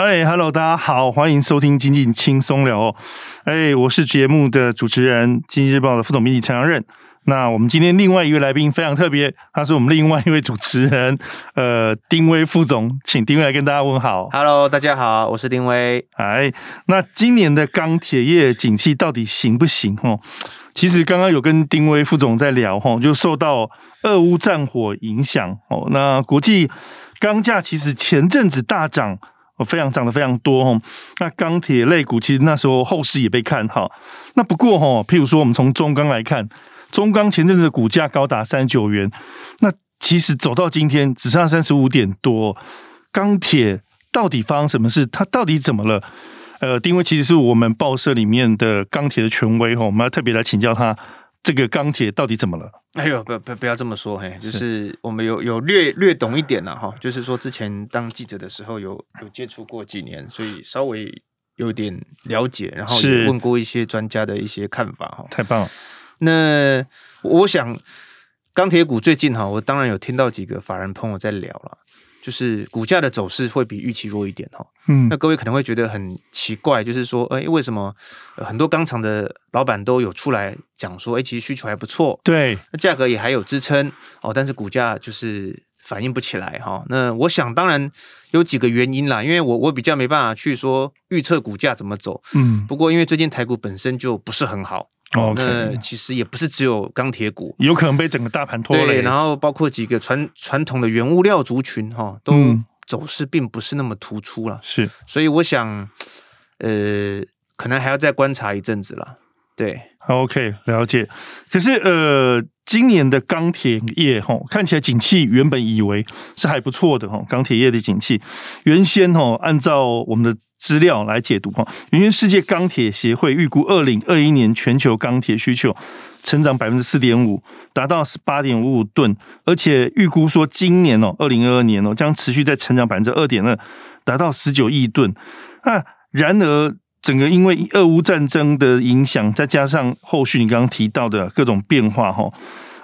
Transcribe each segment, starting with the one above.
哎，Hello，大家好，欢迎收听《经济轻松聊》哦。哎，我是节目的主持人，《经济日报》的副总编辑陈阳任。那我们今天另外一位来宾非常特别，他是我们另外一位主持人，呃，丁威副总，请丁威来跟大家问好。Hello，大家好，我是丁威。哎，那今年的钢铁业景气到底行不行？哦，其实刚刚有跟丁威副总在聊，哈，就受到俄乌战火影响，哦，那国际钢价其实前阵子大涨，哦，非常涨得非常多，哦，那钢铁类股其实那时候后市也被看好。那不过，哈，譬如说我们从中钢来看。中钢前阵子的股价高达三十九元，那其实走到今天只剩下三十五点多。钢铁到底发生什么事？它到底怎么了？呃，丁威其实是我们报社里面的钢铁的权威哈，我们要特别来请教他，这个钢铁到底怎么了？哎呦，不不不要这么说嘿，就是我们有有略略懂一点了哈，就是说之前当记者的时候有有接触过几年，所以稍微有点了解，然后也问过一些专家的一些看法哈。太棒了。那我想，钢铁股最近哈，我当然有听到几个法人朋友在聊了，就是股价的走势会比预期弱一点哈。嗯，那各位可能会觉得很奇怪，就是说，哎，为什么很多钢厂的老板都有出来讲说，哎，其实需求还不错，对，那价格也还有支撑哦，但是股价就是反应不起来哈。那我想，当然有几个原因啦，因为我我比较没办法去说预测股价怎么走，嗯，不过因为最近台股本身就不是很好。哦，那其实也不是只有钢铁股，有可能被整个大盘拖累。然后包括几个传传统的原物料族群，哈，都走势并不是那么突出了。是，所以我想，呃，可能还要再观察一阵子了。对，OK，了解。可是，呃。今年的钢铁业哈，看起来景气原本以为是还不错的哈，钢铁业的景气原先哈，按照我们的资料来解读哈，原先世界钢铁协会预估二零二一年全球钢铁需求成长百分之四点五，达到十八点五五吨，而且预估说今年哦，二零二二年哦，将持续在成长百分之二点二，达到十九亿吨。那然而，整个因为俄乌战争的影响，再加上后续你刚刚提到的各种变化，哈，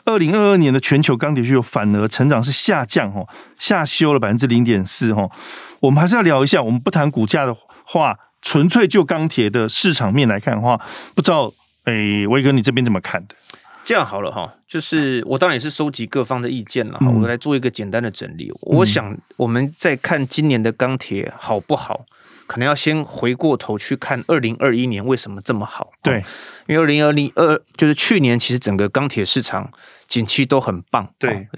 二零二二年的全球钢铁需求反而成长是下降，哈，下修了百分之零点四，哈。我们还是要聊一下，我们不谈股价的话，纯粹就钢铁的市场面来看的话，不知道，诶，威哥你这边怎么看的？这样好了哈，就是我当然也是收集各方的意见了，哈，我来做一个简单的整理。我想我们在看今年的钢铁好不好？可能要先回过头去看二零二一年为什么这么好？对，因为二零二零二就是去年，其实整个钢铁市场景气都很棒，对，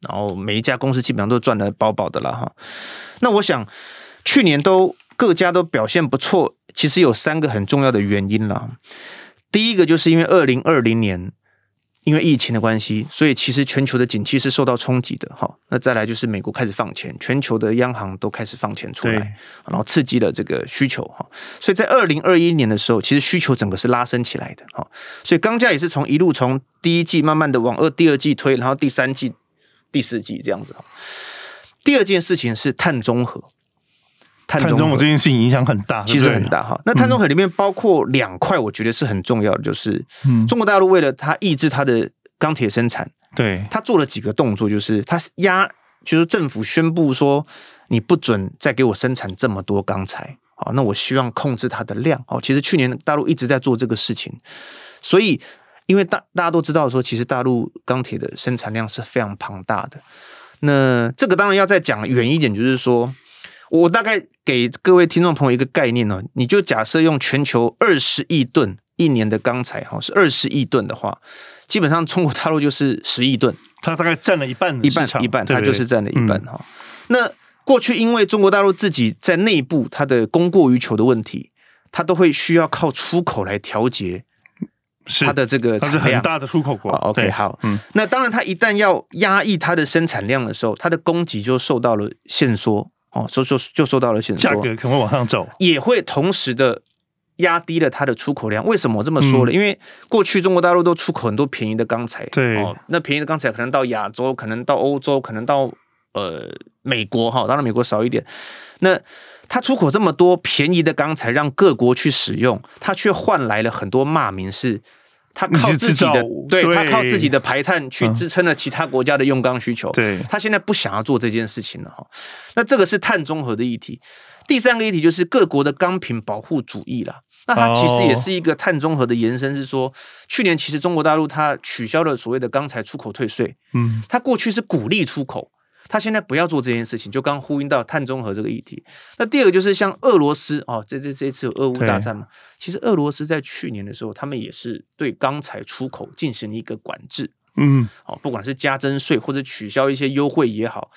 然后每一家公司基本上都赚的饱饱的了哈。那我想去年都各家都表现不错，其实有三个很重要的原因啦。第一个就是因为二零二零年。因为疫情的关系，所以其实全球的景气是受到冲击的哈。那再来就是美国开始放钱，全球的央行都开始放钱出来，然后刺激了这个需求哈。所以在二零二一年的时候，其实需求整个是拉升起来的哈。所以钢价也是从一路从第一季慢慢的往二第二季推，然后第三季、第四季这样子。第二件事情是碳中和。碳中和这件事情影响很大，其实很大哈。那碳中和里面包括两块，我觉得是很重要的，就是中国大陆为了它抑制它的钢铁生产，对，它做了几个动作，就是它压，就是政府宣布说，你不准再给我生产这么多钢材，好，那我希望控制它的量。哦，其实去年大陆一直在做这个事情，所以因为大大家都知道说，其实大陆钢铁的生产量是非常庞大的。那这个当然要再讲远一点，就是说。我大概给各位听众朋友一个概念呢，你就假设用全球二十亿吨一年的钢材哈，是二十亿吨的话，基本上中国大陆就是十亿吨，它大概占了一半，一半一半，它就是占了一半哈。那过去因为中国大陆自己在内部它的供过于求的问题，它都会需要靠出口来调节它的这个它是很大的出口国。OK，好，嗯，那当然它一旦要压抑它的生产量的时候，它的供给就受到了限缩。哦，所以说就受到了限制，价格可能会往上走，也会同时的压低了它的出口量。为什么我这么说呢？嗯、因为过去中国大陆都出口很多便宜的钢材，对，哦，那便宜的钢材可能到亚洲，可能到欧洲，可能到呃美国哈，当然美国少一点。那它出口这么多便宜的钢材，让各国去使用，它却换来了很多骂名是。他靠自己的，对，对他靠自己的排碳去支撑了其他国家的用钢需求。对，他现在不想要做这件事情了哈。那这个是碳中和的议题。第三个议题就是各国的钢品保护主义啦。那它其实也是一个碳中和的延伸，是说去年其实中国大陆它取消了所谓的钢材出口退税，嗯，它过去是鼓励出口，它现在不要做这件事情，就刚呼应到碳中和这个议题。那第二个就是像俄罗斯哦，这这这一次有俄乌大战嘛，其实俄罗斯在去年的时候，他们也是对钢材出口进行了一个管制，嗯，哦，不管是加征税或者取消一些优惠也好，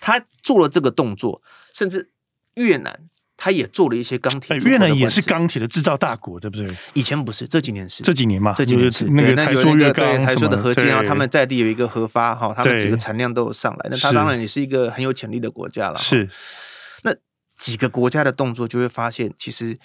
他做了这个动作，甚至越南。他也做了一些钢铁，越南也是钢铁的制造大国，对不对？以前不是，这几年是这几年嘛，这几年是那个台塑越钢，台塑的合金啊，他们在地有一个核发哈，他们几个产量都有上来，那他当然也是一个很有潜力的国家了。是，那几个国家的动作就会发现，其实。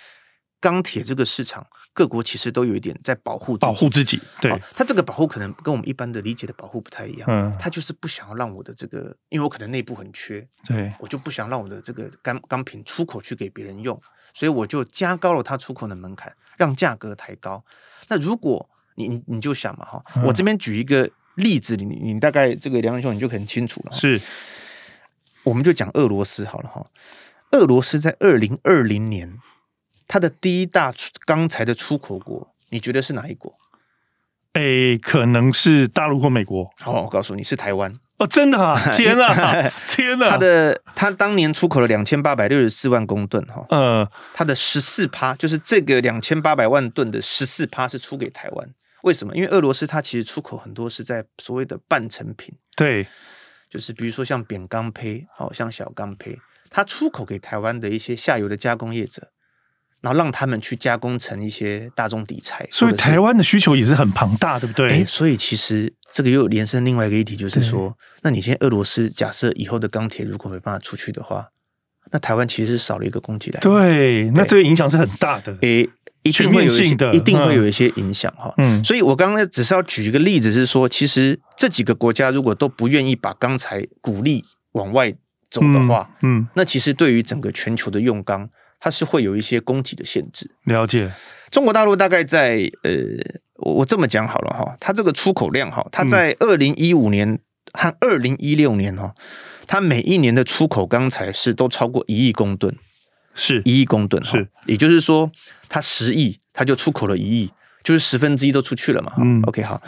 钢铁这个市场，各国其实都有一点在保护保护自己。对，它这个保护可能跟我们一般的理解的保护不太一样。嗯，它就是不想要让我的这个，因为我可能内部很缺，对，我就不想让我的这个钢钢品出口去给别人用，所以我就加高了它出口的门槛，让价格抬高。那如果你你你就想嘛哈，我这边举一个例子，你你大概这个梁兄你就很清楚了。是，我们就讲俄罗斯好了哈，俄罗斯在二零二零年。它的第一大钢材的出口国，你觉得是哪一国？诶、欸，可能是大陆或美国。哦，我告诉你是台湾哦，真的啊！天啊，天啊！它的它当年出口了两千八百六十四万公吨哈，呃，它的十四趴就是这个两千八百万吨的十四趴是出给台湾。为什么？因为俄罗斯它其实出口很多是在所谓的半成品，对，就是比如说像扁钢坯，好像小钢坯，它出口给台湾的一些下游的加工业者。然后让他们去加工成一些大众底材，所以台湾的需求也是很庞大，对不对？哎，所以其实这个又延伸另外一个议题，就是说，那你现在俄罗斯假设以后的钢铁如果没办法出去的话，那台湾其实是少了一个供给来源。对，那这个影响是很大的。诶，一定会有一些，一定会有一些影响哈。嗯，所以我刚刚只是要举一个例子，是说，其实这几个国家如果都不愿意把钢材鼓励往外走的话，嗯，那其实对于整个全球的用钢。它是会有一些供给的限制。了解，中国大陆大概在呃，我我这么讲好了哈，它这个出口量哈，它在二零一五年和二零一六年哈，它每一年的出口钢材是都超过一亿公吨，是一亿公吨，是，也就是说，它十亿，它就出口了一亿，就是十分之一都出去了嘛。嗯，OK，好。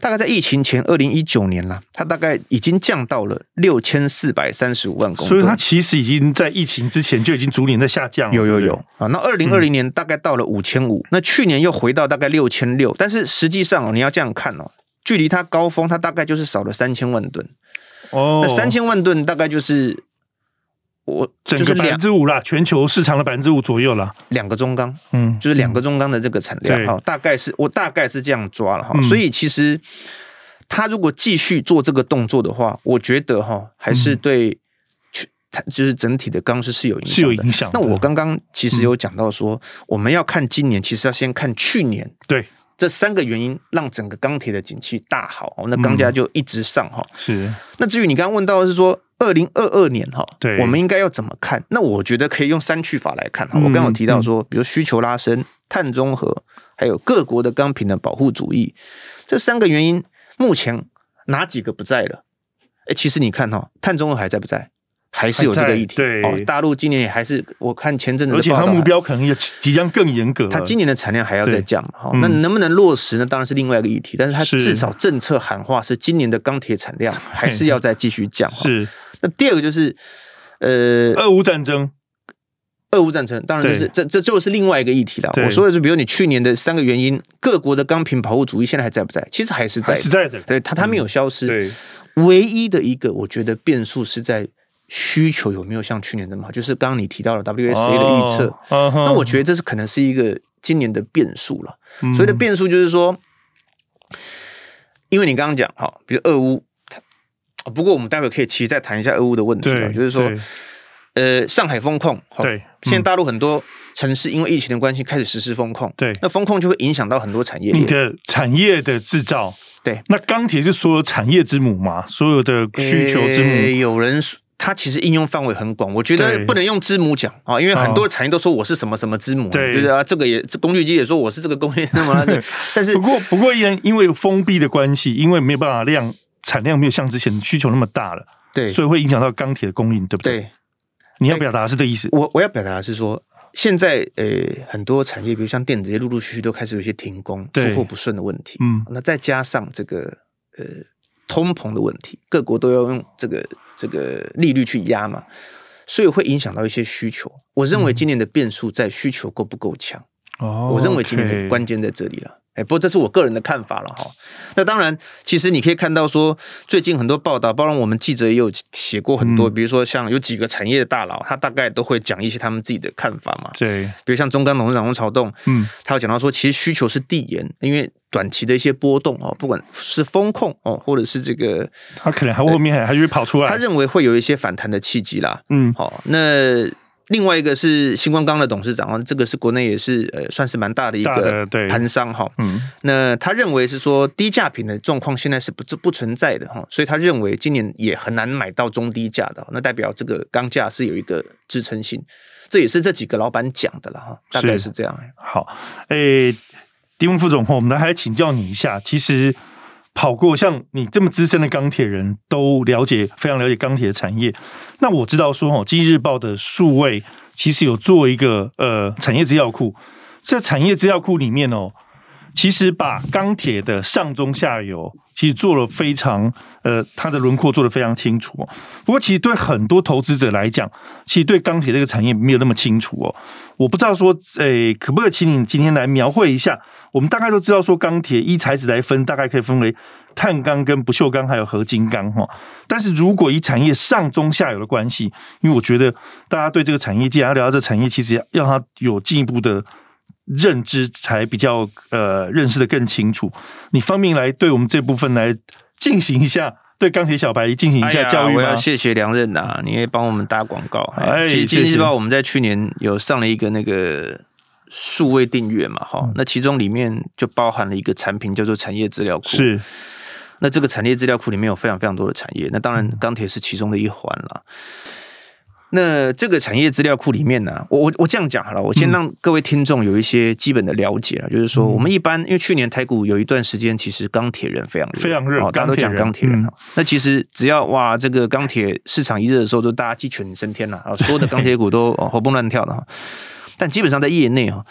大概在疫情前，二零一九年啦，它大概已经降到了六千四百三十五万公吨，所以它其实已经在疫情之前就已经逐年在下降了。有有有啊，那二零二零年大概到了五千五，那去年又回到大概六千六，但是实际上哦，你要这样看哦，距离它高峰，它大概就是少了三千万吨。哦，那三千万吨大概就是。我就是百分之五啦，全球市场的百分之五左右啦。两个中钢，嗯，就是两个中钢的这个产量哈，大概是我大概是这样抓了哈。所以其实他如果继续做这个动作的话，我觉得哈还是对全就是整体的钢市是有影响，是有影响。那我刚刚其实有讲到说，我们要看今年，其实要先看去年。对，这三个原因让整个钢铁的景气大好，那钢价就一直上哈。是。那至于你刚刚问到的是说。二零二二年哈，对，我们应该要怎么看？那我觉得可以用三去法来看哈。我刚刚有提到说，比如需求拉升、碳中和，还有各国的钢品的保护主义，这三个原因，目前哪几个不在了？哎，其实你看哈，碳中和还在不在？还是有这个议题。对，哦，大陆今年也还是，我看前阵子的，而且它目标可能也即将更严格。它今年的产量还要再降哈，那能不能落实呢？当然是另外一个议题。但是它至少政策喊话是，今年的钢铁产量 还是要再继续降。是。那第二个就是，呃，俄乌战争，俄乌战争，当然就是这这就是另外一个议题了。我说的是，比如你去年的三个原因，各国的钢瓶保护主义现在还在不在？其实还是在，是在的。对，它它没有消失。对，唯一的一个我觉得变数是在需求有没有像去年那么好？就是刚刚你提到了 WSA 的预测，那我觉得这是可能是一个今年的变数了。所谓的变数就是说，因为你刚刚讲好，比如俄乌。不过我们待会可以其实再谈一下俄乌的问题了，就是说，呃，上海封控，对，现在大陆很多城市因为疫情的关系开始实施封控，对，那封控就会影响到很多产业，你的产业的制造，对，那钢铁是所有产业之母嘛，所有的需求之母。有人说它其实应用范围很广，我觉得不能用之母讲啊，因为很多产业都说我是什么什么之母，对，就是啊，这个也这工具机也说我是这个工业，那么，但是不过不过因因为封闭的关系，因为没有办法量。产量没有像之前需求那么大了，对，所以会影响到钢铁的供应，对不对？对，你要表达的是这个意思？我我要表达的是说，现在呃很多产业，比如像电子业，陆陆续续都开始有一些停工、出货不顺的问题。嗯，那再加上这个呃通膨的问题，各国都要用这个这个利率去压嘛，所以会影响到一些需求。我认为今年的变数在需求够不够强。哦，我认为今年的关键在这里了。哎，不过这是我个人的看法了哈。那当然，其实你可以看到说，最近很多报道，包括我们记者也有写过很多，嗯、比如说像有几个产业的大佬，他大概都会讲一些他们自己的看法嘛。对，比如像中钢董事长翁朝栋，嗯，他有讲到说，其实需求是递延，因为短期的一些波动哦，不管是风控哦，或者是这个，他可能还后面还还会跑出来。他认为会有一些反弹的契机啦。嗯，好，那。另外一个是新光钢的董事长啊，这个是国内也是呃算是蛮大的一个盘商哈。嗯，那他认为是说低价品的状况现在是不不存在的哈，所以他认为今年也很难买到中低价的，那代表这个钢价是有一个支撑性，这也是这几个老板讲的了哈，大概是这样。好，诶，丁文副总，我们来还请教你一下，其实。跑过像你这么资深的钢铁人都了解，非常了解钢铁的产业。那我知道说哦，经济日报的数位其实有做一个呃产业资料库，在产业资料库里面哦。其实把钢铁的上中下游其实做了非常呃，它的轮廓做得非常清楚哦。不过，其实对很多投资者来讲，其实对钢铁这个产业没有那么清楚哦。我不知道说，诶，可不可以请你今天来描绘一下？我们大概都知道说，钢铁依材质来分，大概可以分为碳钢跟不锈钢还有合金钢哈。但是如果以产业上中下游的关系，因为我觉得大家对这个产业，既然要聊到这产业，其实要让它有进一步的。认知才比较呃认识的更清楚，你方便来对我们这部分来进行一下对钢铁小白进行一下教育吗？哎、我要谢谢梁任呐、啊，你也帮我们打广告。哎，其实经济日报我们在去年有上了一个那个数位订阅嘛，哈、嗯，那其中里面就包含了一个产品叫做产业资料库。是，那这个产业资料库里面有非常非常多的产业，那当然钢铁是其中的一环了。那这个产业资料库里面呢、啊，我我我这样讲好了，我先让各位听众有一些基本的了解啊，嗯、就是说我们一般因为去年台股有一段时间，其实钢铁人非常热，非常热，大家都讲钢铁人、嗯、那其实只要哇，这个钢铁市场一热的时候，就大家鸡犬升天了啊，所有的钢铁股都活蹦乱跳的哈。但基本上在业内哈，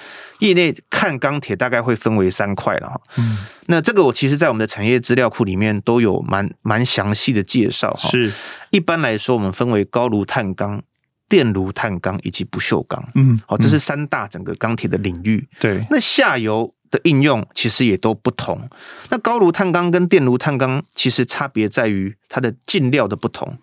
业内看钢铁大概会分为三块了哈。嗯，那这个我其实，在我们的产业资料库里面都有蛮蛮详细的介绍哈。是，一般来说，我们分为高炉碳钢、电炉碳钢以及不锈钢。嗯，好，这是三大整个钢铁的领域。对，那下游的应用其实也都不同。那高炉碳钢跟电炉碳钢其实差别在于它的进料的不同。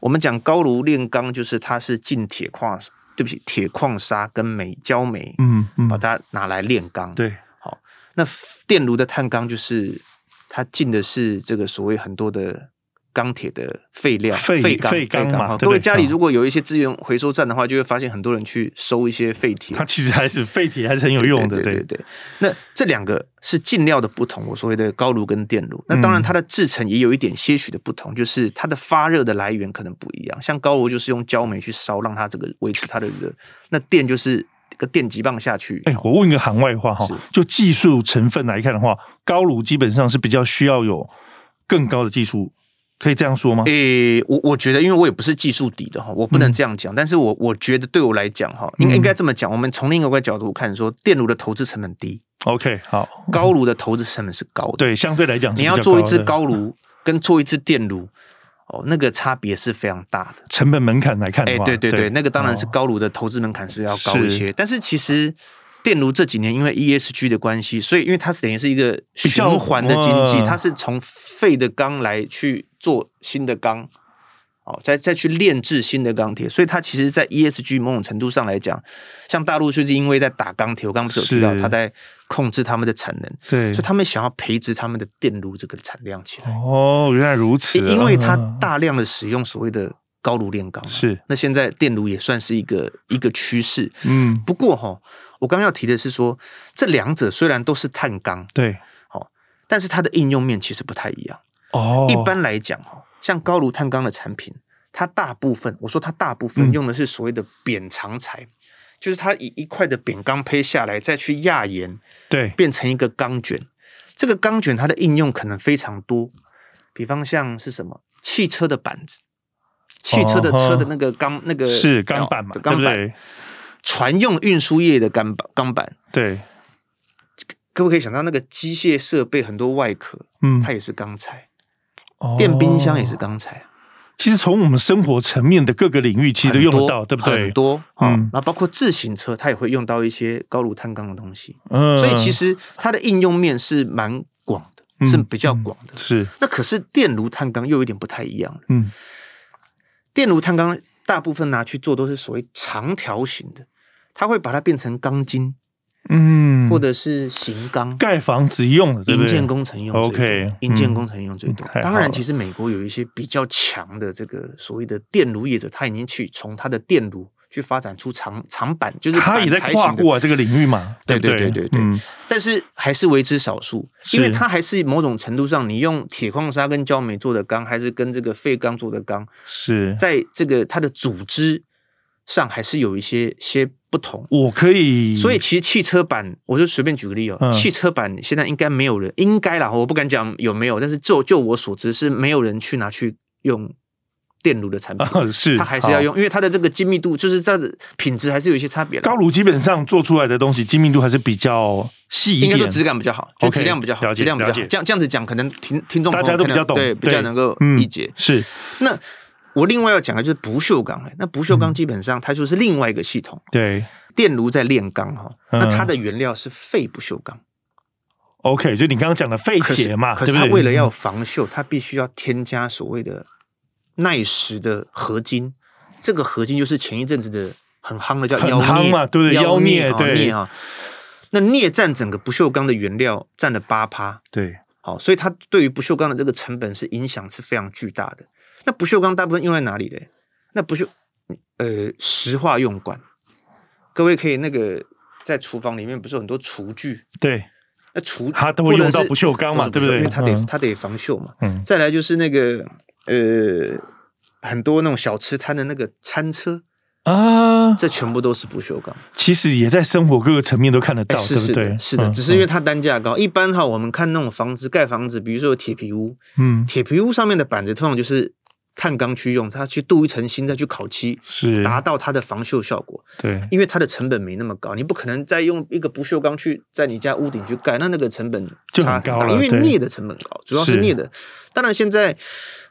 我们讲高炉炼钢，就是它是进铁矿。对不起，铁矿砂跟煤焦煤，嗯，嗯，把它拿来炼钢。对，好，那电炉的碳钢就是它进的是这个所谓很多的。钢铁的废料、废钢、废钢嘛，各位家里如果有一些资源回收站的话，就会发现很多人去收一些废铁。它其实还是废铁，还是很有用的。对对对。那这两个是进料的不同，我所谓的高炉跟电炉。那当然，它的制成也有一点些许的不同，就是它的发热的来源可能不一样。像高炉就是用焦煤去烧，让它这个维持它的热。那电就是一个电极棒下去。哎，我问一个行外话哈，就技术成分来看的话，高炉基本上是比较需要有更高的技术。可以这样说吗？诶、欸，我我觉得，因为我也不是技术底的哈，我不能这样讲。嗯、但是我我觉得，对我来讲哈，应该应该这么讲。我们从另一个角度看，说电炉的投资成本低，OK，好。高炉的投资成本是高的，对，相对来讲，你要做一只高炉跟做一只电炉，哦，那个差别是非常大的。成本门槛来看哎、欸，对对对，对那个当然是高炉的投资门槛是要高一些。是但是其实电炉这几年因为 ESG 的关系，所以因为它等于是一个循环的经济，它是从废的钢来去。做新的钢，哦，再再去炼制新的钢铁，所以它其实，在 ESG 某种程度上来讲，像大陆就是因为在打钢铁，我刚刚不是有提到，它在控制他们的产能，对，所以他们想要培植他们的电炉这个产量起来。哦，原来如此，因为它大量的使用所谓的高炉炼钢，是。那现在电炉也算是一个一个趋势。嗯，不过哈，我刚刚要提的是说，这两者虽然都是碳钢，对，好，但是它的应用面其实不太一样。哦，一般来讲哈，像高炉碳钢的产品，它大部分我说它大部分用的是所谓的扁长材，嗯、就是它以一块的扁钢胚下来，再去压延，对，变成一个钢卷。这个钢卷它的应用可能非常多，比方像是什么汽车的板子，汽车的车的那个钢那个是钢板嘛，钢板。船用运输业的钢板，钢板对，可不可以想到那个机械设备很多外壳，嗯，它也是钢材，哦，电冰箱也是钢材。其实从我们生活层面的各个领域，其实都用得到，对不对？很多，嗯，然后包括自行车，它也会用到一些高炉碳钢的东西，嗯，所以其实它的应用面是蛮广的，是比较广的。是，那可是电炉碳钢又有点不太一样，嗯，电炉碳钢大部分拿去做都是所谓长条形的。它会把它变成钢筋，嗯，或者是型钢，盖房子用的，营建工程用最多，OK，营建工程用最多。当然，其实美国有一些比较强的这个所谓的电炉业者，他已经去从他的电炉去发展出长长板，就是他也在跨过这个领域嘛，对对？对对对。但是还是为之少数，因为它还是某种程度上，你用铁矿砂跟焦煤做的钢，还是跟这个废钢做的钢，是。在这个它的组织上还是有一些些。不同，我可以，所以其实汽车版，我就随便举个例哦，嗯、汽车版现在应该没有人，应该啦，我不敢讲有没有，但是就就我所知是没有人去拿去用电炉的产品，啊、是，它还是要用，因为它的这个精密度就是这样子，品质还是有一些差别。高炉基本上做出来的东西精密度还是比较细一点，应该说质感比较好，就质量比较好，质量比较好。这样这样子讲，可能听听众大家都比较懂，对，比较能够理解。嗯、是那。我另外要讲的就是不锈钢，那不锈钢基本上它就是另外一个系统。对，电炉在炼钢哈，那它的原料是废不锈钢。OK，就你刚刚讲的废铁嘛，可是它为了要防锈，它必须要添加所谓的耐蚀的合金。这个合金就是前一阵子的很夯的叫妖镍嘛，对不对？妖镍，对镍，那镍占整个不锈钢的原料占了八趴。对，好，所以它对于不锈钢的这个成本是影响是非常巨大的。那不锈钢大部分用在哪里嘞？那不锈，呃，石化用管，各位可以那个在厨房里面不是有很多厨具？对，那厨它都会用到不锈钢嘛，对不对？因为它得它得防锈嘛。嗯。再来就是那个呃，很多那种小吃摊的那个餐车啊，这全部都是不锈钢。其实也在生活各个层面都看得到，是是对？是的，只是因为它单价高。一般哈，我们看那种房子盖房子，比如说铁皮屋，嗯，铁皮屋上面的板子通常就是。碳钢去用，它去镀一层锌，再去烤漆，是达到它的防锈效果。对，因为它的成本没那么高，你不可能再用一个不锈钢去在你家屋顶去盖，那那个成本差很大，就很高了。因为镍的成本高，主要是镍的。当然，现在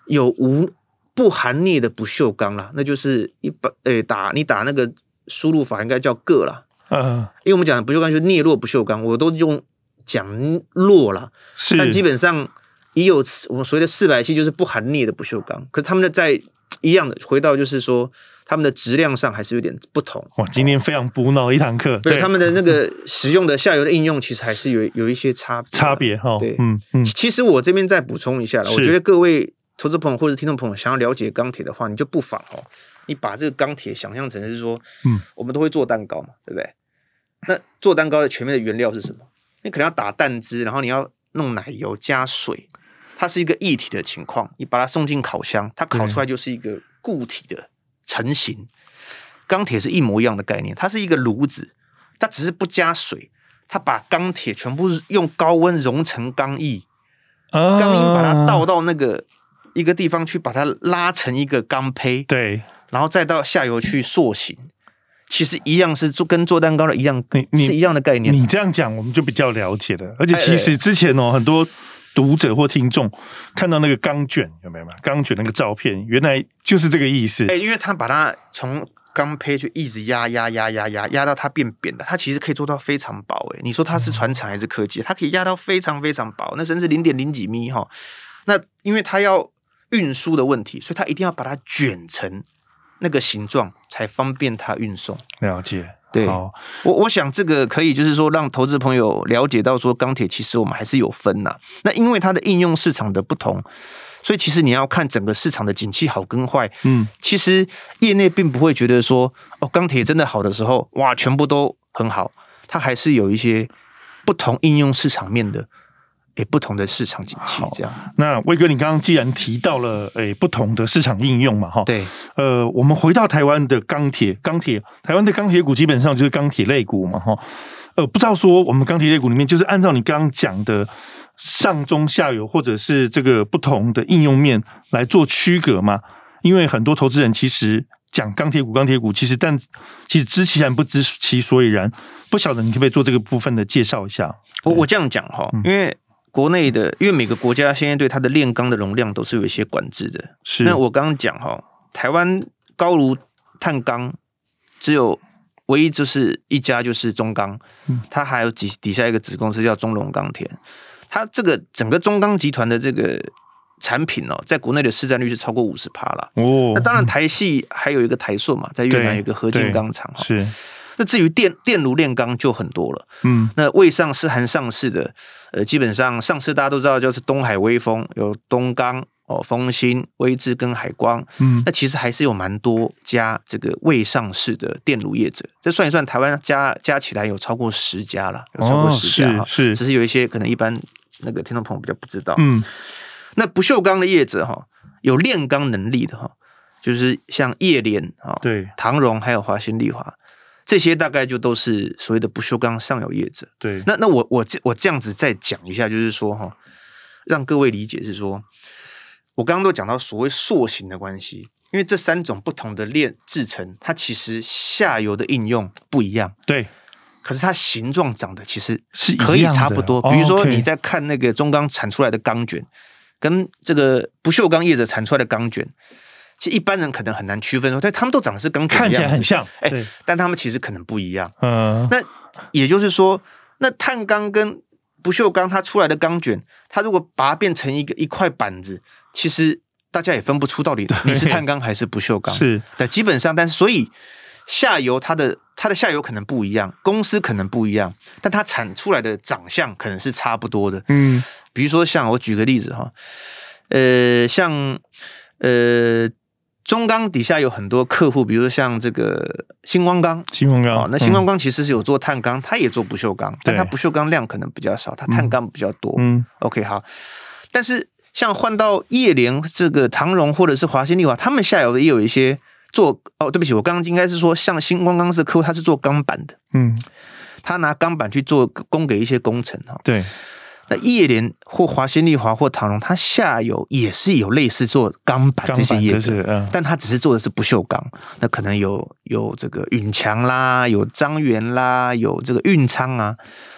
有无不含镍的不锈钢啦，那就是一般诶打你打那个输入法应该叫铬啦。嗯，因为我们讲的不锈钢就是镍铬不锈钢，我都用讲铬了。是，但基本上也有我们所谓的四百系，就是不含镍的不锈钢，可是他们的在。一样的，回到就是说，他们的质量上还是有点不同。哇，今天非常补脑一堂课。对，他们的那个使用的下游的应用，其实还是有有一些差别。差别哈。对，嗯嗯。其实我这边再补充一下了，我觉得各位投资朋友或者听众朋友想要了解钢铁的话，你就不妨哦，你把这个钢铁想象成是说，嗯，我们都会做蛋糕嘛，对不对？那做蛋糕的全面的原料是什么？你可能要打蛋汁，然后你要弄奶油加水。它是一个液体的情况，你把它送进烤箱，它烤出来就是一个固体的成型。钢铁是一模一样的概念，它是一个炉子，它只是不加水，它把钢铁全部用高温熔成钢液，钢印把它倒到那个一个地方去，把它拉成一个钢胚，对，然后再到下游去塑形。其实一样是做跟做蛋糕的一样，是一样的概念。你这样讲，我们就比较了解了。而且其实之前哦，很多。读者或听众看到那个钢卷有没有嘛？钢卷那个照片，原来就是这个意思。哎、欸，因为他把它从钢胚就一直压压压压压压到它变扁了，它其实可以做到非常薄。哎，你说它是传产还是科技？它可以压到非常非常薄，那甚至零点零几米哈。那因为它要运输的问题，所以它一定要把它卷成那个形状，才方便它运送。了解。对，我我想这个可以，就是说让投资朋友了解到，说钢铁其实我们还是有分呐。那因为它的应用市场的不同，所以其实你要看整个市场的景气好跟坏。嗯，其实业内并不会觉得说，哦，钢铁真的好的时候，哇，全部都很好。它还是有一些不同应用市场面的。诶，不同的市场景气这样。那威哥，你刚刚既然提到了诶不同的市场应用嘛，哈，对，呃，我们回到台湾的钢铁，钢铁，台湾的钢铁股基本上就是钢铁类股嘛，哈，呃，不知道说我们钢铁类股里面，就是按照你刚刚讲的上中下游，或者是这个不同的应用面来做区隔嘛？因为很多投资人其实讲钢铁股，钢铁股其实但其实知其然不知其所以然，不晓得你可不可以做这个部分的介绍一下？我我这样讲哈，因为国内的，因为每个国家现在对它的炼钢的容量都是有一些管制的。是，那我刚刚讲哈，台湾高炉碳钢只有唯一就是一家就是中钢，它还有底底下一个子公司叫中隆钢铁，它这个整个中钢集团的这个。产品哦，在国内的市占率是超过五十趴了。哦，那当然台系还有一个台塑嘛，在越南有一个合金钢厂。是。那至于电电炉炼钢就很多了。嗯。那未上市含上市的，呃，基本上上次大家都知道，就是东海威风、有东钢、哦，丰兴、威智跟海光。嗯。那其实还是有蛮多家这个未上市的电炉业者，这算一算，台湾加加起来有超过十家了，有超过十家。哦，是。是。只是有一些可能一般那个听众朋友比较不知道。嗯。那不锈钢的业者哈，有炼钢能力的哈，就是像叶联啊，对，唐荣还有华新丽华，这些大概就都是所谓的不锈钢上游业者。对，那那我我这我这样子再讲一下，就是说哈，让各位理解是说，我刚刚都讲到所谓塑形的关系，因为这三种不同的炼制成，它其实下游的应用不一样。对，可是它形状长得其实是可以差不多。比如说你在看那个中钢产出来的钢卷。跟这个不锈钢业者产出来的钢卷，其实一般人可能很难区分说，但他们都长得是钢卷，看起来很像，哎，但他们其实可能不一样。嗯，那也就是说，那碳钢跟不锈钢它出来的钢卷，它如果把它变成一个一块板子，其实大家也分不出到底你是碳钢还是不锈钢。是，对，基本上，但是所以下游它的它的下游可能不一样，公司可能不一样，但它产出来的长相可能是差不多的。嗯。比如说，像我举个例子哈，呃，像呃中钢底下有很多客户，比如说像这个星光钢，星光钢，那星光钢其实是有做碳钢，它也做不锈钢，但它不锈钢量可能比较少，它碳钢比较多。嗯，OK，好。但是像换到叶联这个唐荣或者是华新丽华，他们下游的也有一些做哦，对不起，我刚刚应该是说，像星光钢是客户，他是做钢板的，嗯，他拿钢板去做供给一些工程哈，对。那叶联或华新丽华或唐龙，它下游也是有类似做钢板这些业者，嗯、但它只是做的是不锈钢。那可能有有这个允强啦，有张元啦，有这个运昌啊，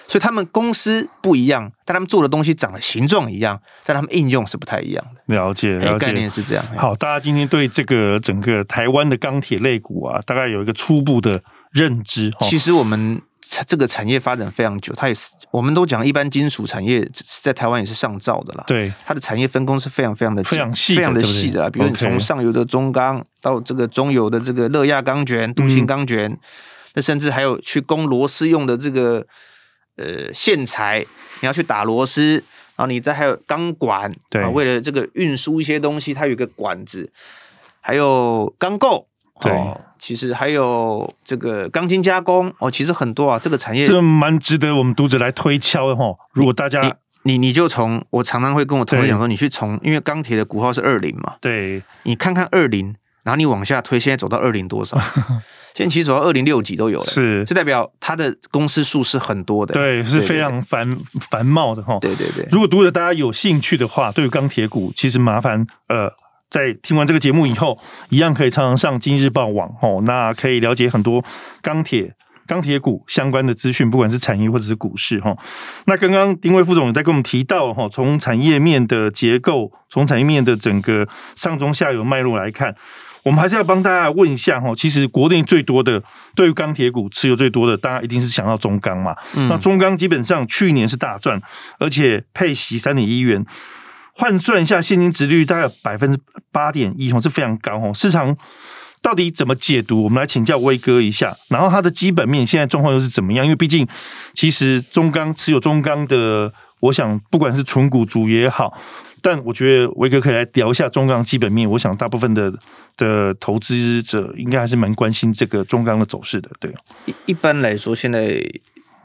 所以他们公司不一样，但他们做的东西长得形状一样，但他们应用是不太一样的。了解，了解，概念是这样。好，大家今天对这个整个台湾的钢铁类股啊，大概有一个初步的认知。其实我们。这个产业发展非常久，它也是我们都讲，一般金属产业在台湾也是上造的啦。对，它的产业分工是非常非常的非常细，非常的细的啦。比如你从上游的中钢到这个中游的这个乐亚钢卷、镀锌钢卷，那、嗯、甚至还有去供螺丝用的这个呃线材，你要去打螺丝，然后你再还有钢管，对，为了这个运输一些东西，它有一个管子，还有钢构。对、哦，其实还有这个钢筋加工哦，其实很多啊，这个产业这蛮值得我们读者来推敲的哈、哦。如果大家你你，你就从我常常会跟我同事讲说，你去从因为钢铁的股号是二零嘛，对，你看看二零，然后你往下推，现在走到二零多少？现在其实走到二零六几都有了，是，就代表它的公司数是很多的，对，是非常繁繁茂的哈。对对对，如果读者大家有兴趣的话，对于钢铁股，其实麻烦呃。在听完这个节目以后，一样可以常常上今日报网哦，那可以了解很多钢铁、钢铁股相关的资讯，不管是产业或者是股市哈。那刚刚丁薇副总也在跟我们提到哈，从产业面的结构，从产业面的整个上中下游脉络来看，我们还是要帮大家问一下哈。其实国内最多的对于钢铁股持有最多的，大家一定是想到中钢嘛。那中钢基本上去年是大赚，而且配息三点一元。换算一下现金值率大概百分之八点一，哦，是非常高哦。市场到底怎么解读？我们来请教威哥一下。然后它的基本面现在状况又是怎么样？因为毕竟其实中钢持有中钢的，我想不管是存股族也好，但我觉得威哥可以来聊一下中钢基本面。我想大部分的的投资者应该还是蛮关心这个中钢的走势的。对，一一般来说，现在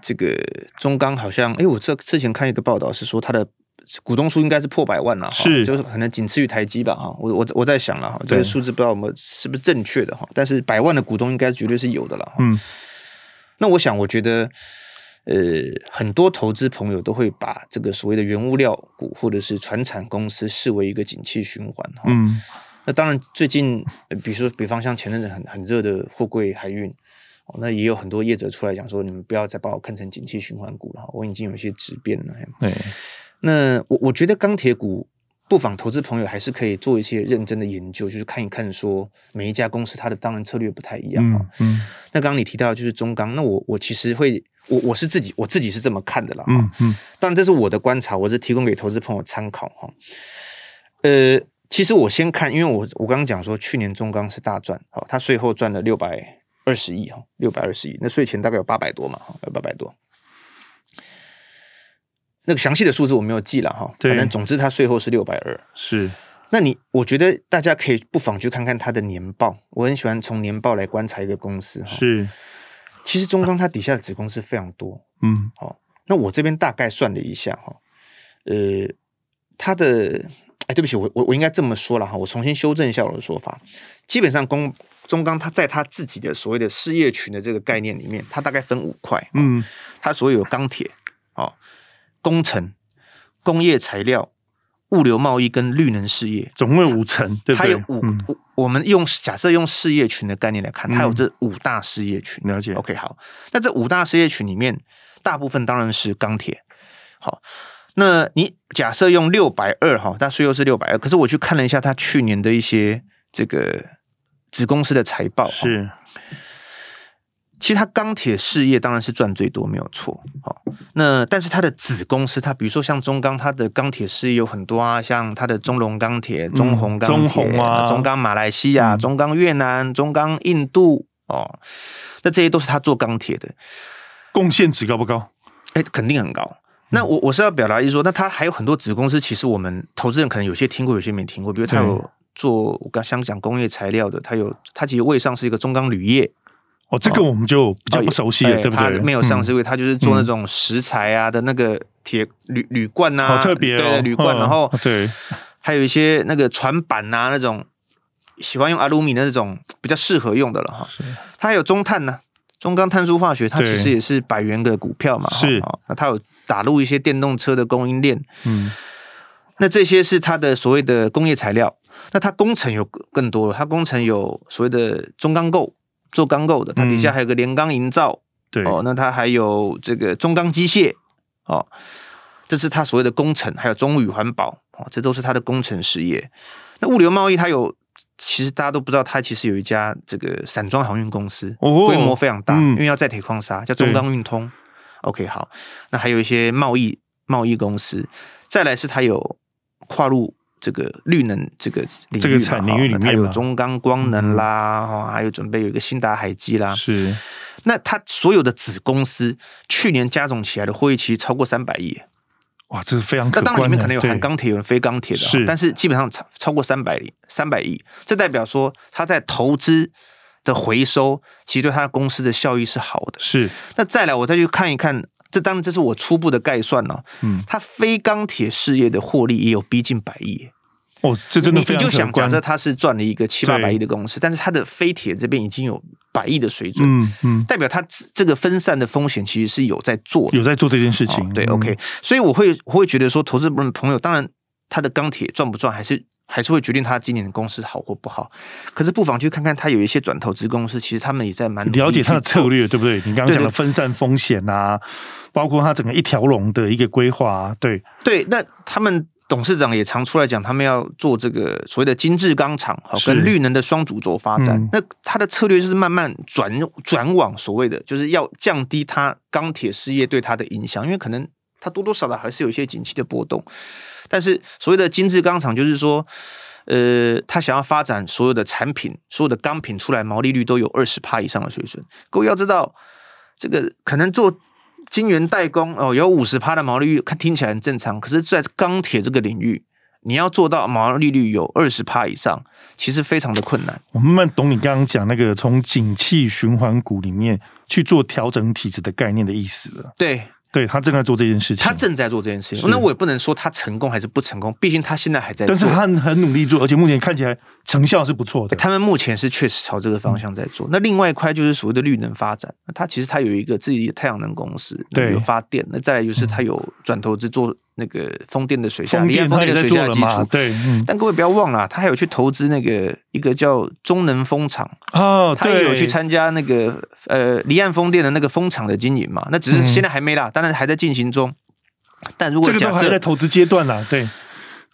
这个中钢好像，哎，我这之前看一个报道是说它的。股东数应该是破百万了，是，就是可能仅次于台积吧，哈，我我我在想了哈，这个数字不知道我们是不是正确的哈，但是百万的股东应该绝对是有的了，嗯，那我想，我觉得，呃，很多投资朋友都会把这个所谓的原物料股或者是传产公司视为一个景气循环，哈，嗯，那当然，最近比如说，比方像前阵子很很热的货柜海运，哦，那也有很多业者出来讲说，你们不要再把我看成景气循环股了，我已经有一些质变了。对，那我我觉得钢铁股不妨投资朋友还是可以做一些认真的研究，就是看一看说每一家公司它的当然策略不太一样啊。嗯，嗯，那刚刚你提到的就是中钢，那我我其实会我我是自己我自己是这么看的啦。嗯嗯，当然这是我的观察，我是提供给投资朋友参考哈。呃。其实我先看，因为我我刚刚讲说，去年中钢是大赚，好，它税后赚了六百二十亿哈，六百二十亿，那税前大概有八百多嘛，有八百多。那个详细的数字我没有记了哈，反正总之他税后是六百二。是，那你我觉得大家可以不妨去看看他的年报，我很喜欢从年报来观察一个公司哈。是，其实中钢它底下的子公司非常多，嗯，好，那我这边大概算了一下哈，呃，它的。哎，对不起，我我我应该这么说了哈，我重新修正一下我的说法。基本上，公中钢它在它自己的所谓的事业群的这个概念里面，它大概分五块。嗯，它所有钢铁、哦，工程、工业材料、物流贸易跟绿能事业，总共五层，对不对？它有五，嗯、我们用假设用事业群的概念来看，它有这五大事业群。了解。OK，好，那这五大事业群里面，大部分当然是钢铁。好。那你假设用六百二哈，它税后是六百二，可是我去看了一下它去年的一些这个子公司的财报，是，其实它钢铁事业当然是赚最多，没有错。好，那但是它的子公司，它比如说像中钢，它的钢铁事业有很多啊，像它的中龙钢铁、中红钢铁、中红啊、中钢马来西亚、中钢越南、中钢印度哦，那这些都是它做钢铁的，贡献值高不高？哎，肯定很高。那我我是要表达意思说，那它还有很多子公司，其实我们投资人可能有些听过，有些没听过。比如它有做我刚想讲工业材料的，它有它其实未上是一个中钢铝业。哦，这个我们就比较不熟悉了，对不对？他没有上市，因为他就是做那种石材啊的那个铁铝铝罐呐，好特别哦，铝罐。然后对，还有一些那个船板呐，那种喜欢用阿鲁米的那种比较适合用的了哈。它还有中碳呢。中钢碳素化学，它其实也是百元的股票嘛，是啊，那它有打入一些电动车的供应链，嗯，那这些是它的所谓的工业材料，那它工程有更多了，它工程有所谓的中钢构做钢构的，它底下还有个连钢营造，对。哦，那它还有这个中钢机械，哦，这是它所谓的工程，还有中宇环保，哦，这都是它的工程事业。那物流贸易它有。其实大家都不知道，它其实有一家这个散装航运公司，规模非常大，因为要载铁矿砂，叫中钢运通。OK，好，那还有一些贸易贸易公司，再来是它有跨入这个绿能这个领域，这个产领域里面，它有中钢光能啦，哈，还有准备有一个新达海基啦。是，那它所有的子公司去年加总起来的获益其实超过三百亿。哇，这是非常可。那当然里面可能有含钢铁，有非钢铁的，是，但是基本上超超过三百亿，三百亿，这代表说它在投资的回收，其实对他的公司的效益是好的。是，那再来我再去看一看，这当然这是我初步的概算了。嗯，他非钢铁事业的获利也有逼近百亿。哦，这真的。你就想假设他是赚了一个七八百亿的公司，但是他的非铁这边已经有。百亿的水准，嗯嗯，代表他这个分散的风险其实是有在做的，有在做这件事情。哦、对、嗯、，OK，所以我会我会觉得说，投资人朋友，当然他的钢铁赚不赚，还是还是会决定他今年的公司好或不好。可是不妨去看看他有一些转投资公司，其实他们也在蛮了解他的策略，对不对？你刚刚讲的分散风险啊，包括他整个一条龙的一个规划、啊，对对，那他们。董事长也常出来讲，他们要做这个所谓的精致钢厂，好跟绿能的双主轴发展。嗯、那他的策略就是慢慢转转往所谓的，就是要降低他钢铁事业对他的影响，因为可能他多多少少还是有一些景气的波动。但是所谓的精致钢厂，就是说，呃，他想要发展所有的产品，所有的钢品出来，毛利率都有二十趴以上的水准。各位要知道，这个可能做。晶圆代工哦，有五十趴的毛利率，看听起来很正常。可是，在钢铁这个领域，你要做到毛利率有二十趴以上，其实非常的困难。我慢慢懂你刚刚讲那个从景气循环股里面去做调整体质的概念的意思了。对。对，他正在做这件事情，他正在做这件事情。那我也不能说他成功还是不成功，毕竟他现在还在做。但是他很，努力做，而且目前看起来成效是不错的。他们目前是确实朝这个方向在做。嗯、那另外一块就是所谓的绿能发展，他其实他有一个自己的太阳能公司，对，有发电。那再来就是他有转投资做那个风电的水下，离岸风电的水下基础。对，嗯、但各位不要忘了，他还有去投资那个一个叫中能风场哦，他也有去参加那个呃离岸风电的那个风场的经营嘛。那只是现在还没啦，当然还在进行中。但如果假设、这个、还在投资阶段啦，对，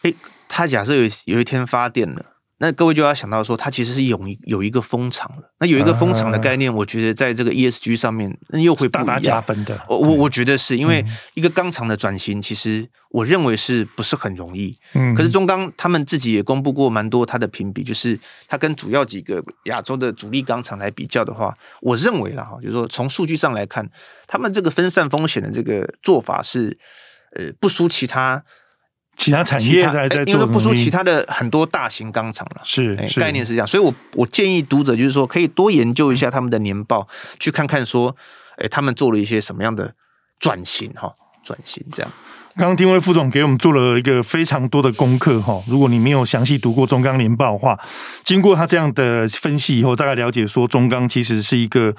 哎，他假设有有一天发电了。那各位就要想到说，它其实是有一有一个风场了。那有一个风场的概念，我觉得在这个 ESG 上面，那又会。大大加分的。我我我觉得是因为一个钢厂的转型，其实我认为是不是很容易？嗯。可是中钢他们自己也公布过蛮多它的评比，就是它跟主要几个亚洲的主力钢厂来比较的话，我认为啦哈，就是说从数据上来看，他们这个分散风险的这个做法是呃不输其他。其他产业还在做，因为不输其他的很多大型钢厂了。是，是概念是这样，所以我我建议读者就是说，可以多研究一下他们的年报，去看看说，哎，他们做了一些什么样的转型哈，转型这样。刚刚丁威副总给我们做了一个非常多的功课哈，如果你没有详细读过中钢年报的话，经过他这样的分析以后，大概了解说中钢其实是一个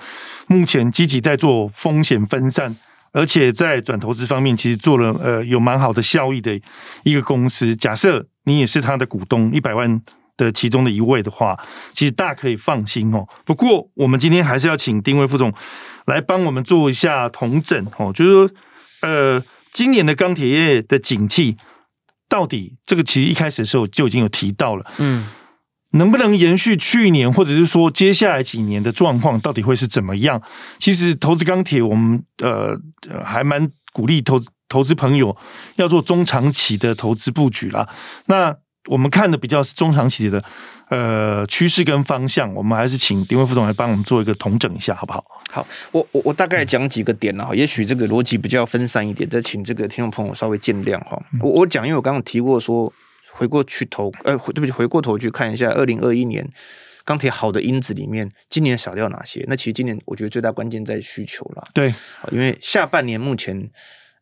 目前积极在做风险分散。而且在转投资方面，其实做了呃有蛮好的效益的一个公司。假设你也是他的股东，一百万的其中的一位的话，其实大可以放心哦。不过我们今天还是要请丁威副总来帮我们做一下统整哦，就是说呃，今年的钢铁业的景气到底这个其实一开始的时候就已经有提到了，嗯。能不能延续去年，或者是说接下来几年的状况，到底会是怎么样？其实投资钢铁，我们呃还蛮鼓励投投资朋友要做中长期的投资布局啦。那我们看的比较是中长期的呃趋势跟方向，我们还是请丁威副总来帮我们做一个统整一下，好不好？好，我我我大概讲几个点了哈，也许这个逻辑比较分散一点，再请这个听众朋友稍微见谅哈。我我讲，因为我刚刚提过说。回过去头，呃，对不起，回过头去看一下二零二一年钢铁好的因子里面，今年少掉哪些？那其实今年我觉得最大关键在需求了。对，因为下半年目前。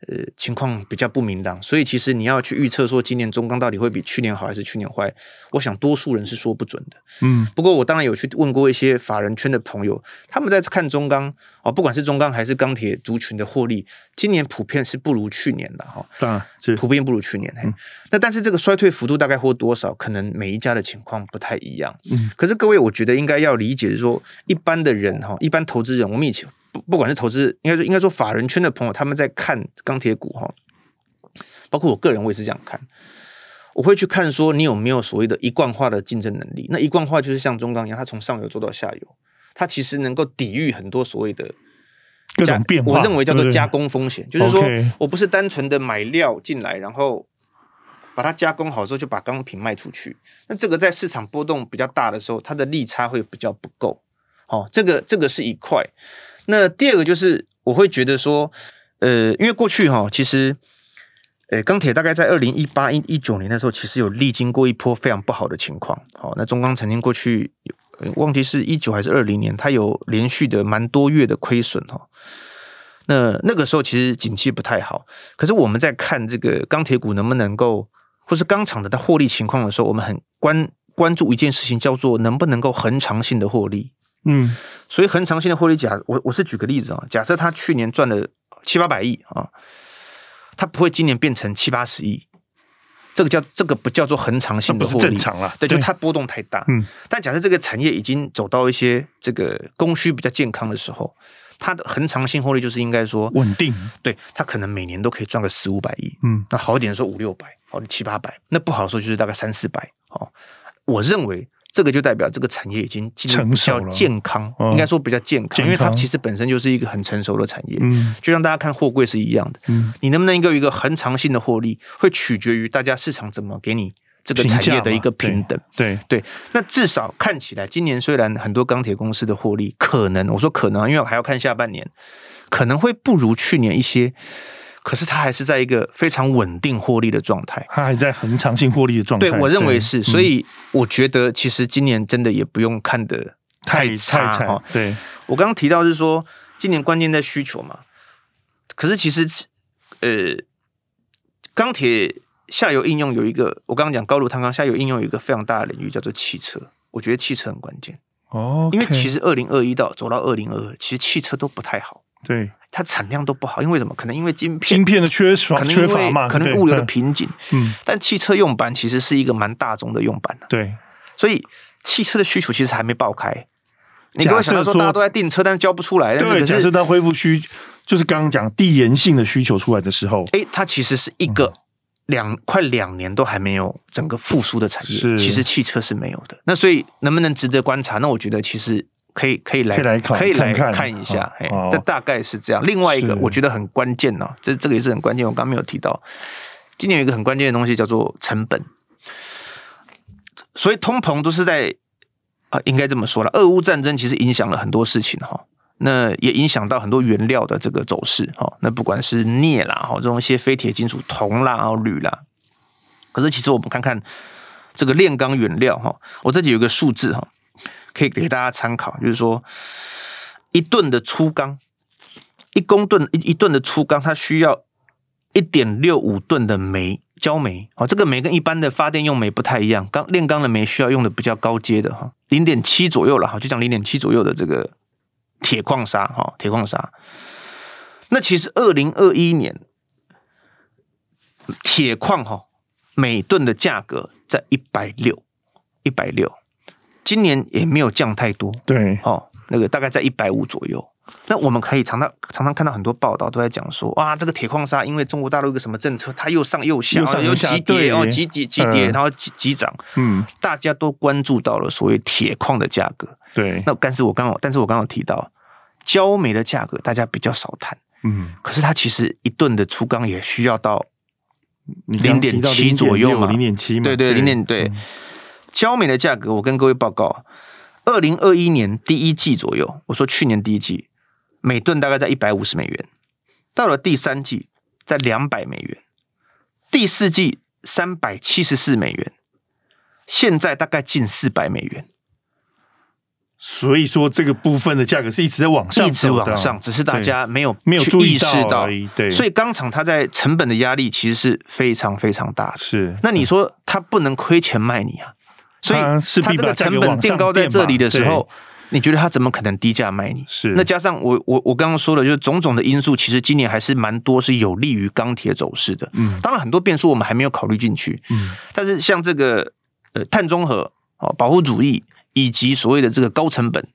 呃，情况比较不明朗，所以其实你要去预测说今年中钢到底会比去年好还是去年坏，我想多数人是说不准的。嗯，不过我当然有去问过一些法人圈的朋友，他们在看中钢哦，不管是中钢还是钢铁族群的获利，今年普遍是不如去年的哈。当然，是普遍不如去年。嗯，那但是这个衰退幅度大概或多少？可能每一家的情况不太一样。嗯，可是各位，我觉得应该要理解说，一般的人哈，一般投资人，我们以前。不，不管是投资，应该说应该说法人圈的朋友，他们在看钢铁股哈，包括我个人，我也是这样看。我会去看说，你有没有所谓的一贯化的竞争能力？那一贯化就是像中钢一样，它从上游做到下游，它其实能够抵御很多所谓的各种变化。我认为叫做加工风险，对就是说我不是单纯的买料进来，然后把它加工好之后就把钢品卖出去。那这个在市场波动比较大的时候，它的利差会比较不够。哦，这个这个是一块。那第二个就是，我会觉得说，呃，因为过去哈，其实，呃，钢铁大概在二零一八、一一九年的时候，其实有历经过一波非常不好的情况。好，那中钢曾经过去，忘记是一九还是二零年，它有连续的蛮多月的亏损哈。那那个时候其实景气不太好，可是我们在看这个钢铁股能不能够，或是钢厂的它获利情况的时候，我们很关关注一件事情，叫做能不能够恒长性的获利。嗯，所以恒长性的获利假，我我是举个例子啊，假设他去年赚了七八百亿啊，他不会今年变成七八十亿，这个叫这个不叫做恒长性的获利，正常了，对，就它波动太大。嗯，但假设这个产业已经走到一些这个供需比较健康的时候，它的恒长性获利就是应该说稳定，对，它可能每年都可以赚个四五百亿，嗯，那好一点的时候五六百，好七八百，那不好的时候就是大概三四百，哦，我认为。这个就代表这个产业已经进入比较健康，应该说比较健康，因为它其实本身就是一个很成熟的产业。嗯，就像大家看货柜是一样的。嗯，你能不能够有一个恒长性的获利，会取决于大家市场怎么给你这个产业的一个平等。对对，那至少看起来，今年虽然很多钢铁公司的获利可能，我说可能，因为我还要看下半年，可能会不如去年一些。可是它还是在一个非常稳定获利的状态，它还在恒长性获利的状态。对，我认为是，所以我觉得其实今年真的也不用看得太差哈。对，我刚刚提到是说今年关键在需求嘛，可是其实呃，钢铁下游应用有一个，我刚刚讲高炉碳钢下游应用有一个非常大的领域叫做汽车，我觉得汽车很关键。哦，因为其实二零二一到走到二零二二，其实汽车都不太好。对，它产量都不好，因为什么？可能因为晶片，晶片的缺少，可能因为可能物流的瓶颈。嗯，但汽车用板其实是一个蛮大众的用板，对，所以汽车的需求其实还没爆开。你刚刚想到说大家都在订车，但是交不出来。对，假设它恢复需，就是刚刚讲递延性的需求出来的时候，哎，它其实是一个两快两年都还没有整个复苏的产业。其实汽车是没有的。那所以能不能值得观察？那我觉得其实可以可以来可以来看一下。哎，这大概是这样。另外一个我觉得很关键呢，这这个也是很关键。我刚刚没有提到，今年有一个很关键的东西叫做成本。所以通膨都是在。啊，应该这么说了，俄乌战争其实影响了很多事情哈，那也影响到很多原料的这个走势哈。那不管是镍啦哈，这种一些非铁金属，铜啦、铝啦，可是其实我们看看这个炼钢原料哈，我这里有个数字哈，可以给大家参考，就是说一吨的粗钢，一公吨一一吨的粗钢，它需要一点六五吨的煤。焦煤哦，这个煤跟一般的发电用煤不太一样，钢炼钢的煤需要用的比较高阶的哈，零点七左右了哈，就讲零点七左右的这个铁矿砂哈，铁矿砂。那其实二零二一年铁矿哈每吨的价格在一百六，一百六，今年也没有降太多，对，哦，那个大概在一百五左右。那我们可以常常常常看到很多报道都在讲说，哇，这个铁矿砂因为中国大陆一个什么政策，它又上又下，又上又下，急跌哦，急急急跌，然后急急涨，嗯，大家都关注到了所谓铁矿的价格，对。那但是我刚好，但是我刚好提到焦煤的价格，大家比较少谈，嗯，可是它其实一吨的粗钢也需要到零点七左右嘛，零点七，对对，零点对。焦煤的价格，我跟各位报告，二零二一年第一季左右，我说去年第一季。每吨大概在一百五十美元，到了第三季在两百美元，第四季三百七十四美元，现在大概近四百美元。所以说这个部分的价格是一直在往上，一直往上，只是大家没有没有注意识到。对，所以钢厂它在成本的压力其实是非常非常大的。是，那你说它不能亏钱卖你啊？所以它这个成本定高在这里的时候。你觉得它怎么可能低价卖你？是那加上我我我刚刚说的，就是种种的因素，其实今年还是蛮多是有利于钢铁走势的。嗯，当然很多变数我们还没有考虑进去。嗯，但是像这个呃碳中和哦，保护主义以及所谓的这个高成本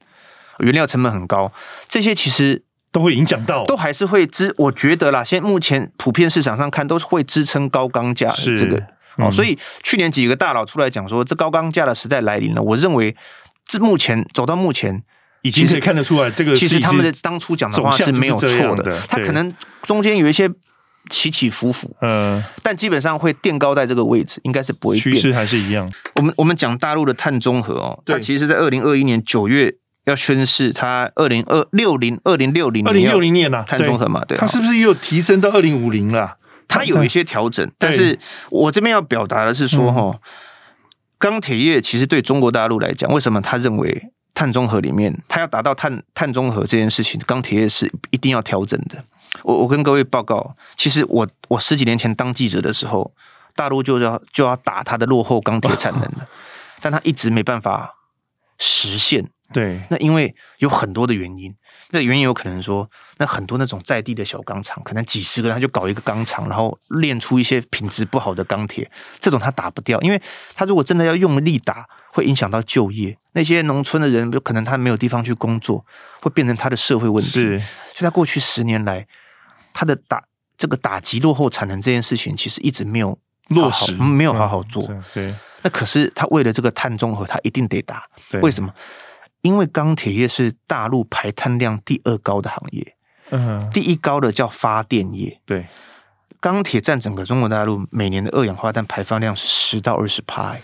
原料成本很高，这些其实都会影响到，都还是会支。我觉得啦，现在目前普遍市场上看都是会支撑高钢价是这个哦。所以去年几个大佬出来讲说，这高钢价的时代来临了。我认为。这目前走到目前，已经可以看得出来，这个其实他们的当初讲的话是没有错的。它可能中间有一些起起伏伏，嗯，但基本上会垫高在这个位置，应该是不会变，趋势还是一样。我们我们讲大陆的碳中和哦，它其实在二零二一年九月要宣誓，它二零二六零二零六零二零六零年了碳中和嘛，对，它是不是又提升到二零五零了？它有一些调整，但是我这边要表达的是说哈。钢铁业其实对中国大陆来讲，为什么他认为碳中和里面，他要达到碳碳中和这件事情，钢铁业是一定要调整的。我我跟各位报告，其实我我十几年前当记者的时候，大陆就要就要打他的落后钢铁产能了，但他一直没办法实现。对，那因为有很多的原因。那原因有可能说，那很多那种在地的小钢厂，可能几十个人他就搞一个钢厂，然后炼出一些品质不好的钢铁，这种他打不掉，因为他如果真的要用力打，会影响到就业。那些农村的人有可能他没有地方去工作，会变成他的社会问题。是，所以他过去十年来，他的打这个打击落后产能这件事情，其实一直没有落实，没有好好做。嗯、对，那可是他为了这个碳中和，他一定得打。为什么？因为钢铁业是大陆排碳量第二高的行业，嗯，第一高的叫发电业。对，钢铁占整个中国大陆每年的二氧化碳排放量是十到二十趴。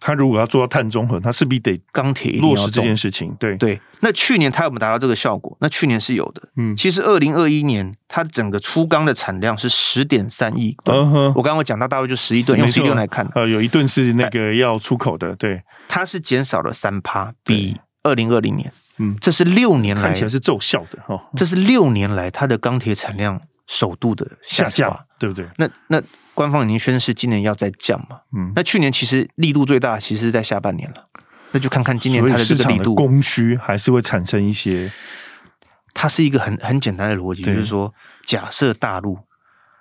他如果要做到碳中和，他势必得钢铁落实这件事情。对对，那去年他有没有达到这个效果？那去年是有的。嗯，其实二零二一年它整个粗钢的产量是十点三亿吨。嗯，我刚刚我讲到大陆就十一吨，用十一吨来看，呃，有一吨是那个要出口的。对。它是减少了三趴，比二零二零年，嗯，这是六年来看起来是奏效的哈。这是六年来它的钢铁产量首度的下降，对不对？那那官方已经宣示今年要再降嘛，嗯，那去年其实力度最大，其实是在下半年了。那就看看今年它的这个力度，供需还是会产生一些。它是一个很很简单的逻辑，就是说，假设大陆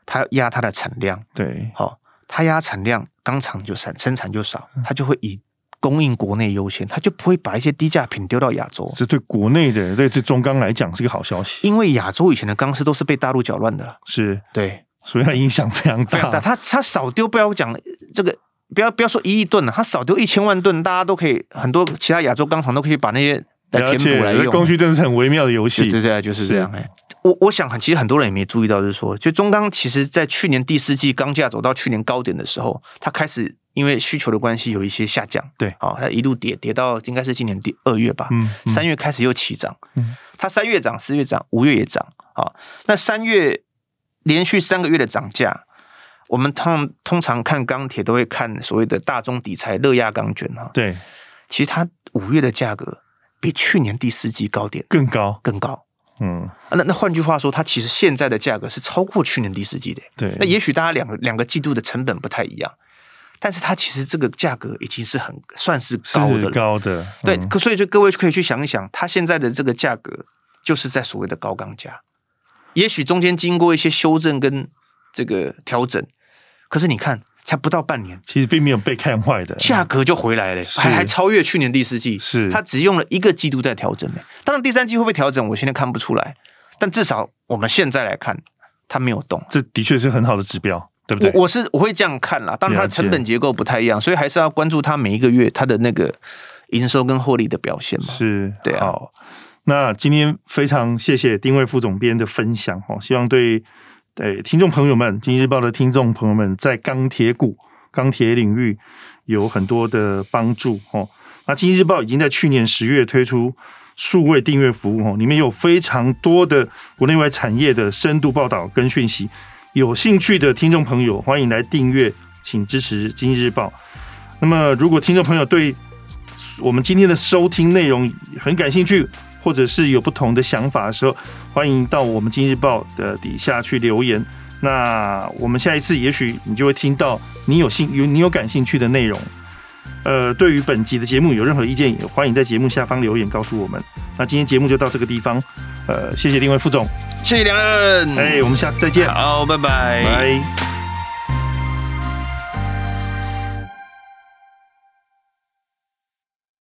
它压它的产量，对，好，它压产量，钢厂就产生产就少，它就会以供应国内优先，它就不会把一些低价品丢到亚洲。这对国内的对对中钢来讲是个好消息，因为亚洲以前的钢丝都是被大陆搅乱的了，是。对，所以它影响非常大。非常大。它它少丢，不要讲这个，不要不要说一亿吨了，它少丢一千万吨，大家都可以，很多其他亚洲钢厂都可以把那些来填补来用。供需真的是很微妙的游戏，对对对，就是这样。哎，我我想，其实很多人也没注意到，就是说，就中钢其实在去年第四季钢价走到去年高点的时候，它开始因为需求的关系有一些下降。对，啊，它一路跌跌到应该是今年第二月吧，嗯，三月开始又起涨。嗯，它三月涨，四月涨，五月也涨。啊，那三月连续三个月的涨价，我们通通常看钢铁都会看所谓的大宗底材热轧钢卷啊。对，其实它五月的价格比去年第四季高点更高，更高。嗯，那那换句话说，它其实现在的价格是超过去年第四季的。对，那也许大家两个两个季度的成本不太一样，但是它其实这个价格已经是很算是高的了。高的，嗯、对，所以就各位可以去想一想，它现在的这个价格就是在所谓的高钢价。也许中间经过一些修正跟这个调整，可是你看，才不到半年，其实并没有被看坏的价格就回来了，还还超越去年第四季。是，它只用了一个季度在调整的。当然，第三季会不会调整，我现在看不出来。但至少我们现在来看，它没有动，这的确是很好的指标，对不对？我我是我会这样看啦。当然，它的成本结构不太一样，所以还是要关注它每一个月它的那个营收跟获利的表现嘛。是，对啊。那今天非常谢谢丁蔚副总编的分享哦，希望对对听众朋友们，经济日报的听众朋友们，在钢铁股、钢铁领域有很多的帮助哦。那经济日报已经在去年十月推出数位订阅服务哦，里面有非常多的国内外产业的深度报道跟讯息。有兴趣的听众朋友，欢迎来订阅，请支持经济日报。那么，如果听众朋友对我们今天的收听内容很感兴趣，或者是有不同的想法的时候，欢迎到我们《经济日报》的底下去留言。那我们下一次，也许你就会听到你有兴有你有感兴趣的内容。呃，对于本集的节目有任何意见，也欢迎在节目下方留言告诉我们。那今天节目就到这个地方，呃，谢谢另外副总，谢谢两人，哎，我们下次再见，好，拜拜，拜。